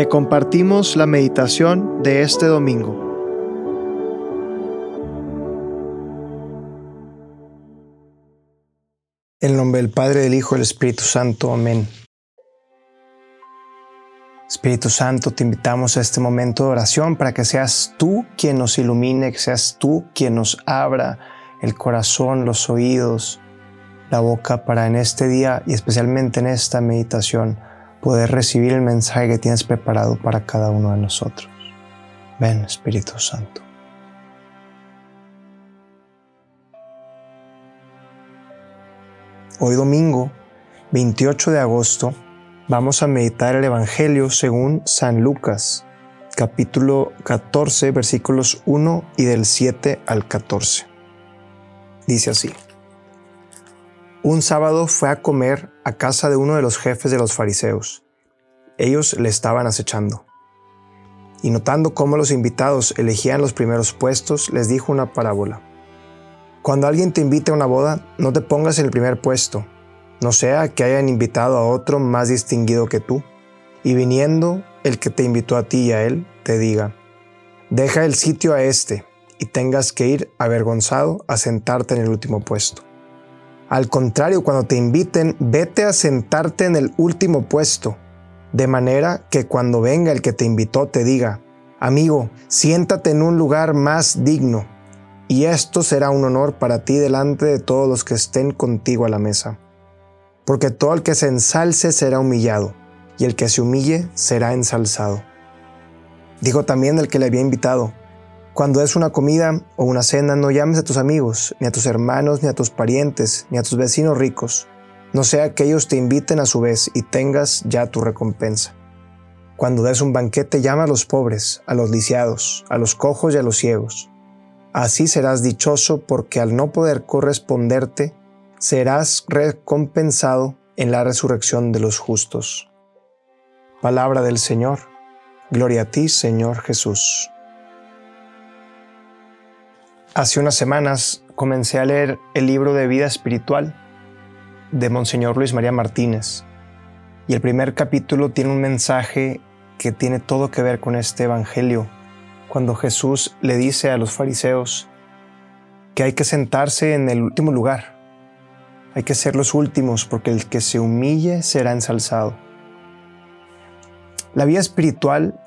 Te compartimos la meditación de este domingo. En nombre del Padre, del Hijo y del Espíritu Santo. Amén. Espíritu Santo, te invitamos a este momento de oración para que seas tú quien nos ilumine, que seas tú quien nos abra el corazón, los oídos, la boca para en este día y especialmente en esta meditación poder recibir el mensaje que tienes preparado para cada uno de nosotros. Ven, Espíritu Santo. Hoy domingo, 28 de agosto, vamos a meditar el Evangelio según San Lucas, capítulo 14, versículos 1 y del 7 al 14. Dice así. Un sábado fue a comer a casa de uno de los jefes de los fariseos. Ellos le estaban acechando. Y notando cómo los invitados elegían los primeros puestos, les dijo una parábola. Cuando alguien te invite a una boda, no te pongas en el primer puesto, no sea que hayan invitado a otro más distinguido que tú, y viniendo el que te invitó a ti y a él, te diga, deja el sitio a este, y tengas que ir avergonzado a sentarte en el último puesto. Al contrario, cuando te inviten, vete a sentarte en el último puesto, de manera que cuando venga el que te invitó te diga, amigo, siéntate en un lugar más digno, y esto será un honor para ti delante de todos los que estén contigo a la mesa. Porque todo el que se ensalce será humillado, y el que se humille será ensalzado. Dijo también el que le había invitado, cuando es una comida o una cena, no llames a tus amigos, ni a tus hermanos, ni a tus parientes, ni a tus vecinos ricos, no sea que ellos te inviten a su vez y tengas ya tu recompensa. Cuando des un banquete, llama a los pobres, a los lisiados, a los cojos y a los ciegos. Así serás dichoso porque al no poder corresponderte, serás recompensado en la resurrección de los justos. Palabra del Señor. Gloria a ti, Señor Jesús. Hace unas semanas comencé a leer el libro de vida espiritual de Monseñor Luis María Martínez. Y el primer capítulo tiene un mensaje que tiene todo que ver con este Evangelio, cuando Jesús le dice a los fariseos que hay que sentarse en el último lugar, hay que ser los últimos porque el que se humille será ensalzado. La vida espiritual,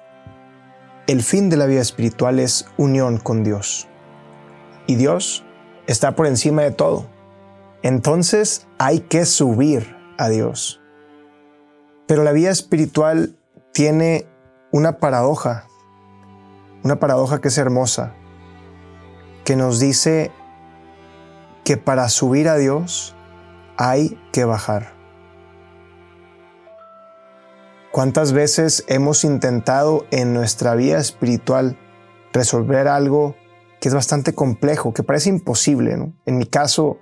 el fin de la vida espiritual es unión con Dios y Dios está por encima de todo. Entonces hay que subir a Dios. Pero la vida espiritual tiene una paradoja, una paradoja que es hermosa, que nos dice que para subir a Dios hay que bajar. ¿Cuántas veces hemos intentado en nuestra vida espiritual resolver algo que es bastante complejo, que parece imposible. En mi caso,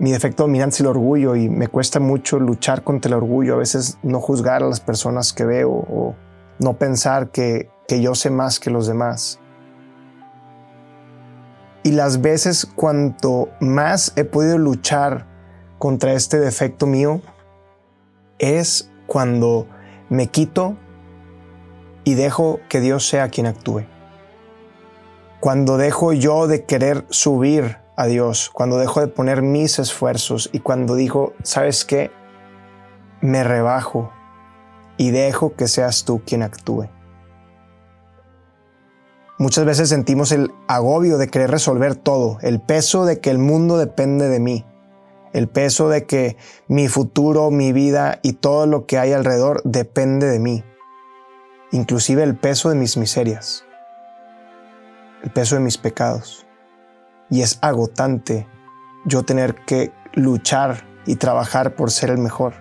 mi defecto dominante es el orgullo y me cuesta mucho luchar contra el orgullo, a veces no juzgar a las personas que veo o no pensar que, que yo sé más que los demás. Y las veces cuanto más he podido luchar contra este defecto mío es cuando me quito y dejo que Dios sea quien actúe. Cuando dejo yo de querer subir a Dios, cuando dejo de poner mis esfuerzos y cuando digo, ¿sabes qué? Me rebajo y dejo que seas tú quien actúe. Muchas veces sentimos el agobio de querer resolver todo, el peso de que el mundo depende de mí, el peso de que mi futuro, mi vida y todo lo que hay alrededor depende de mí, inclusive el peso de mis miserias el peso de mis pecados. Y es agotante yo tener que luchar y trabajar por ser el mejor.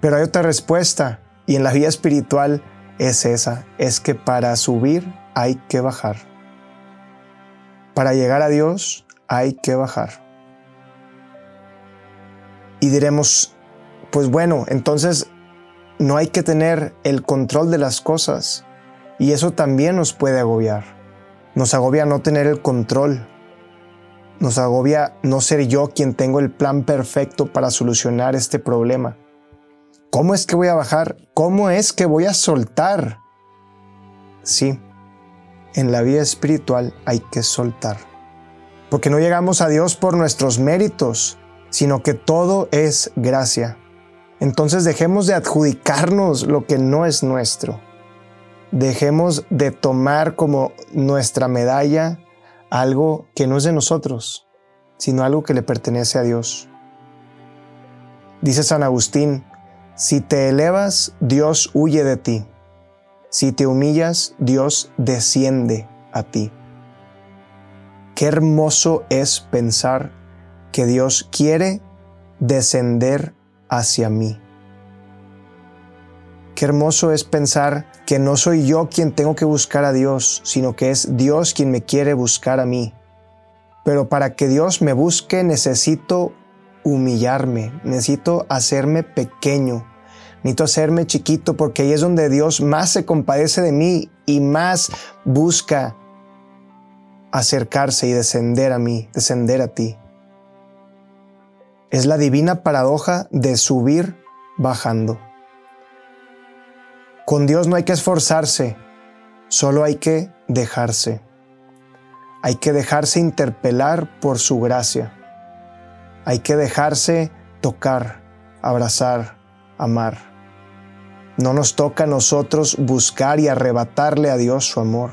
Pero hay otra respuesta y en la vida espiritual es esa, es que para subir hay que bajar. Para llegar a Dios hay que bajar. Y diremos, pues bueno, entonces no hay que tener el control de las cosas, y eso también nos puede agobiar. Nos agobia no tener el control. Nos agobia no ser yo quien tengo el plan perfecto para solucionar este problema. ¿Cómo es que voy a bajar? ¿Cómo es que voy a soltar? Sí, en la vida espiritual hay que soltar. Porque no llegamos a Dios por nuestros méritos, sino que todo es gracia. Entonces dejemos de adjudicarnos lo que no es nuestro. Dejemos de tomar como nuestra medalla algo que no es de nosotros, sino algo que le pertenece a Dios. Dice San Agustín, si te elevas, Dios huye de ti. Si te humillas, Dios desciende a ti. Qué hermoso es pensar que Dios quiere descender hacia mí. Qué hermoso es pensar que no soy yo quien tengo que buscar a Dios, sino que es Dios quien me quiere buscar a mí. Pero para que Dios me busque necesito humillarme, necesito hacerme pequeño, Necesito hacerme chiquito porque ahí es donde Dios más se compadece de mí y más busca acercarse y descender a mí, descender a ti. Es la divina paradoja de subir bajando. Con Dios no hay que esforzarse, solo hay que dejarse. Hay que dejarse interpelar por su gracia. Hay que dejarse tocar, abrazar, amar. No nos toca a nosotros buscar y arrebatarle a Dios su amor,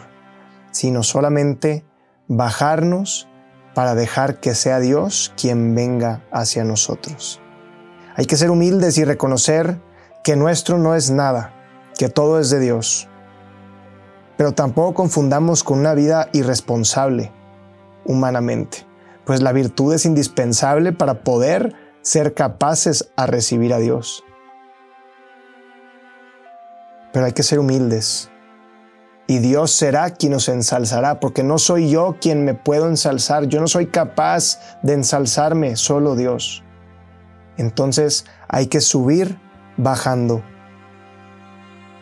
sino solamente bajarnos para dejar que sea Dios quien venga hacia nosotros. Hay que ser humildes y reconocer que nuestro no es nada, que todo es de Dios. Pero tampoco confundamos con una vida irresponsable humanamente, pues la virtud es indispensable para poder ser capaces a recibir a Dios pero hay que ser humildes. Y Dios será quien nos ensalzará, porque no soy yo quien me puedo ensalzar, yo no soy capaz de ensalzarme, solo Dios. Entonces hay que subir bajando.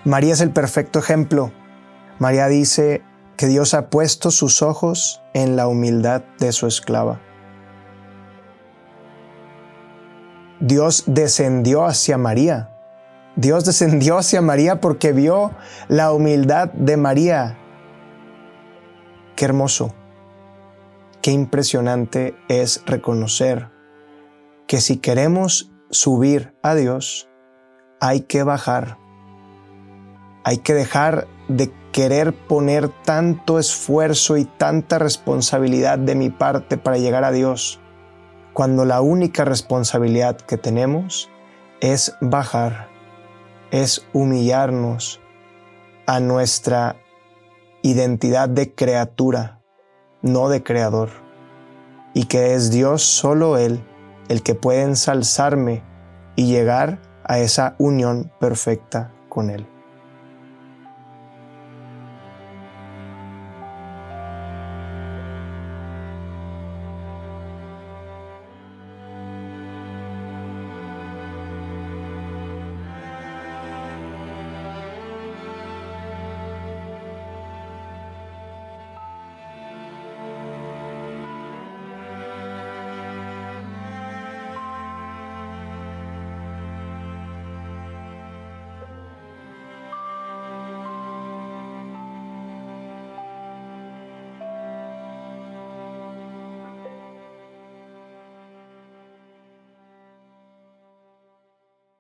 María es el perfecto ejemplo. María dice que Dios ha puesto sus ojos en la humildad de su esclava. Dios descendió hacia María Dios descendió hacia María porque vio la humildad de María. Qué hermoso, qué impresionante es reconocer que si queremos subir a Dios, hay que bajar. Hay que dejar de querer poner tanto esfuerzo y tanta responsabilidad de mi parte para llegar a Dios, cuando la única responsabilidad que tenemos es bajar es humillarnos a nuestra identidad de criatura, no de creador, y que es Dios solo Él el que puede ensalzarme y llegar a esa unión perfecta con Él.